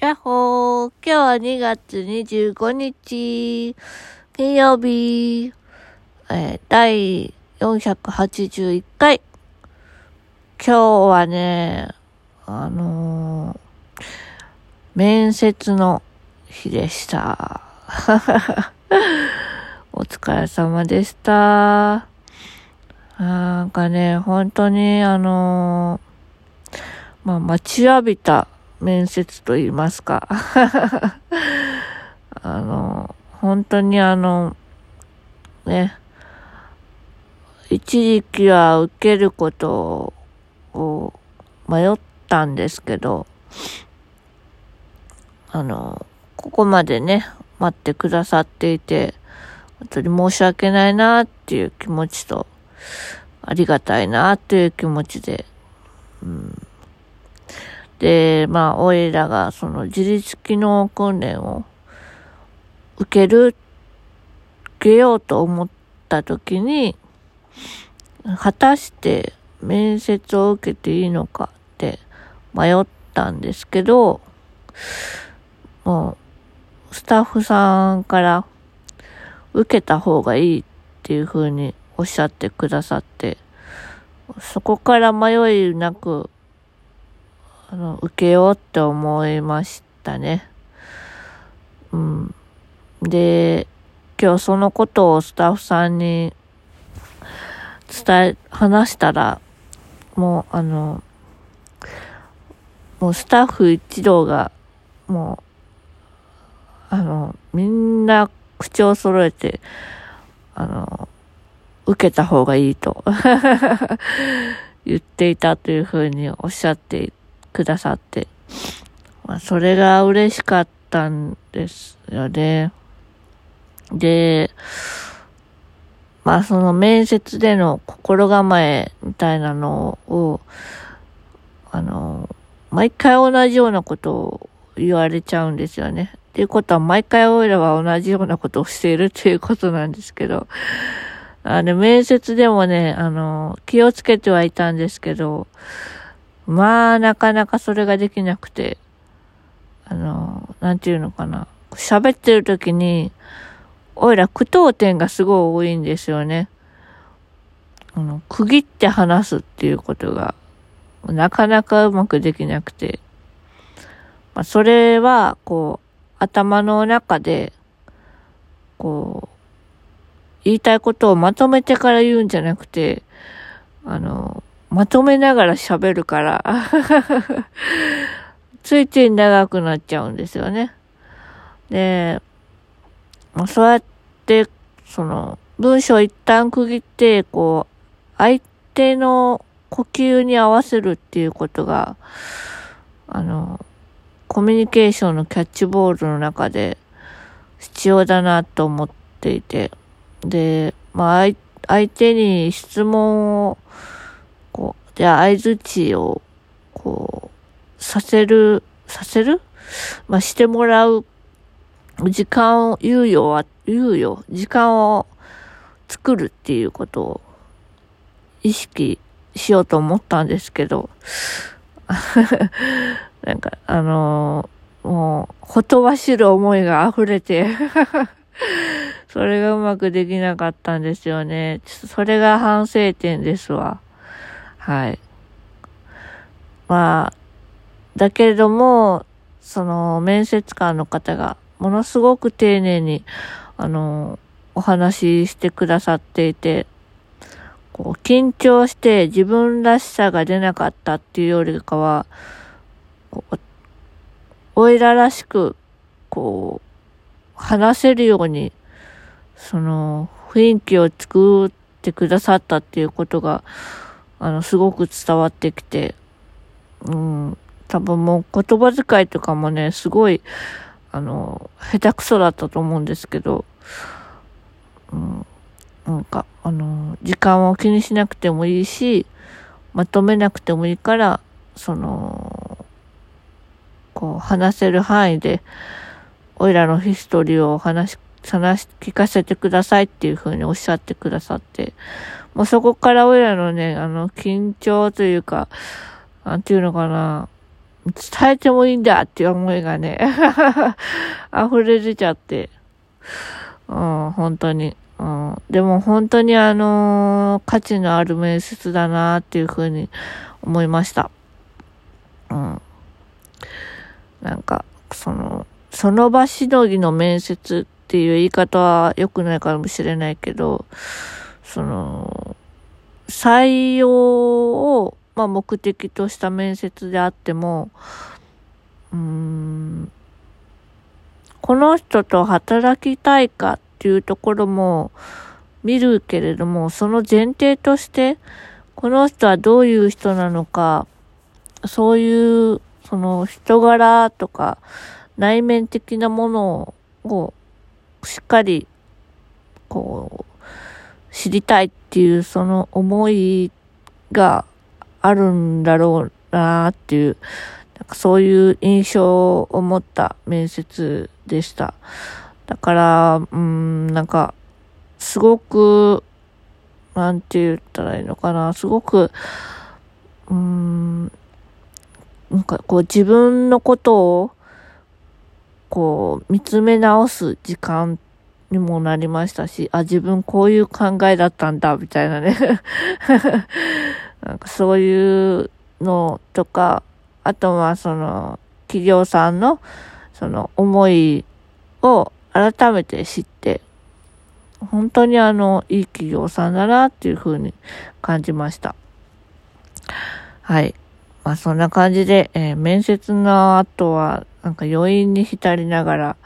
やっほー。今日は2月25日、金曜日、えー、第481回。今日はね、あのー、面接の日でした。お疲れ様でした。なんかね、本当にあのー、まあ、待ちわびた面接と言いますか。あの、本当にあの、ね、一時期は受けることを迷ったんですけど、あの、ここまでね、待ってくださっていて、本当に申し訳ないなっていう気持ちと、ありがたいなっていう気持ちで、うんで、まあ、おいらがその自立機能訓練を受ける、受けようと思った時に、果たして面接を受けていいのかって迷ったんですけど、もう、スタッフさんから受けた方がいいっていうふうにおっしゃってくださって、そこから迷いなくあの、受けようって思いましたね。うん。で、今日そのことをスタッフさんに伝え、話したら、もうあの、もうスタッフ一同が、もう、あの、みんな口を揃えて、あの、受けた方がいいと 言っていたというふうにおっしゃっていくださって、まあ、それが嬉しかったんですよね。で、まあその面接での心構えみたいなのを、あの、毎回同じようなことを言われちゃうんですよね。っていうことは毎回オイラは同じようなことをしているっていうことなんですけど、あの、面接でもね、あの、気をつけてはいたんですけど、まあ、なかなかそれができなくて、あの、なんていうのかな。喋ってる時に、おいら句読点がすごい多いんですよね。あの、区切って話すっていうことが、なかなかうまくできなくて。まあ、それは、こう、頭の中で、こう、言いたいことをまとめてから言うんじゃなくて、あの、まとめながら喋るから ついつい長くなっちゃうんですよね。で、まあ、そうやって、その、文章一旦区切って、こう、相手の呼吸に合わせるっていうことが、あの、コミュニケーションのキャッチボールの中で必要だなと思っていて、で、まあ、相手に質問を、じゃあ合図値を、こう、させる、させる？まあ、してもらう時間を、猶予は、猶予、時間を作るっていうことを意識しようと思ったんですけど、なんか、あのー、もう、ほとばしる思いが溢れて それがうまくできなかったんですよね。ちょっとそれが反省点ですわ。はい。まあ、だけれども、その面接官の方がものすごく丁寧に、あの、お話ししてくださっていて、こう、緊張して自分らしさが出なかったっていうよりかは、おいららしく、こう、話せるように、その、雰囲気を作ってくださったっていうことが、あの、すごく伝わってきて、うん、多分もう言葉遣いとかもね、すごい、あの、下手くそだったと思うんですけど、うん、なんか、あの、時間を気にしなくてもいいし、まとめなくてもいいから、その、こう、話せる範囲で、おいらのヒストリーを話し、話し、聞かせてくださいっていうふうにおっしゃってくださって、もうそこから俺らのね、あの、緊張というか、なんていうのかな、伝えてもいいんだっていう思いがね、溢れ出ちゃって、うん、本当に。うん、でも本当にあのー、価値のある面接だなっていうふうに思いました。うん。なんか、その、その場しのぎの面接ってっていう言い方は良くないかもしれないけど、その、採用を、まあ、目的とした面接であっても、うん、この人と働きたいかっていうところも見るけれども、その前提として、この人はどういう人なのか、そういう、その人柄とか、内面的なものをしっかり、こう、知りたいっていうその思いがあるんだろうなっていう、なんかそういう印象を持った面接でした。だから、うん、なんか、すごく、なんて言ったらいいのかな、すごく、うん、なんかこう自分のことを、こう見つめ直す時間にもなりましたし、あ、自分こういう考えだったんだ、みたいなね なんかそういうのとか、あとはその、企業さんの、その思いを改めて知って、本当にあの、いい企業さんだなっていうふうに感じました。はい。まあそんな感じで、えー、面接の後は、なんか余韻に浸りながら、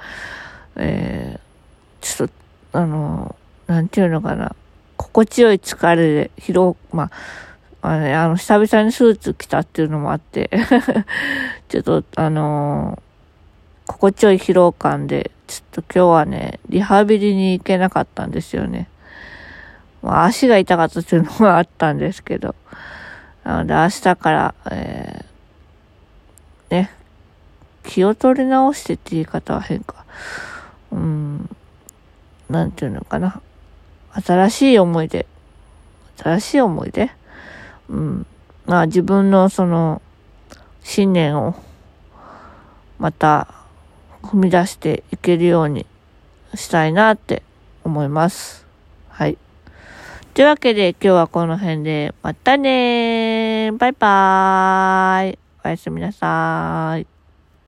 えー、ちょっと、あの、なんていうのかな、心地よい疲れで疲労、まあ、あの、ね、あの久々にスーツ着たっていうのもあって ちょっと、あの心地よい疲労感で、ちょっと今日はね、リハビリに行けなかったんですよね。まあ、足が痛かったっていうのがあったんですけど。なので明日から、えー、ね、気を取り直してって言い方は変か。うん、なんていうのかな。新しい思い出。新しい思い出？うん。まあ自分のその、信念を、また、踏み出していけるようにしたいなって思います。はい。というわけで今日はこの辺で、またねーバイバーイおやすみなさーい。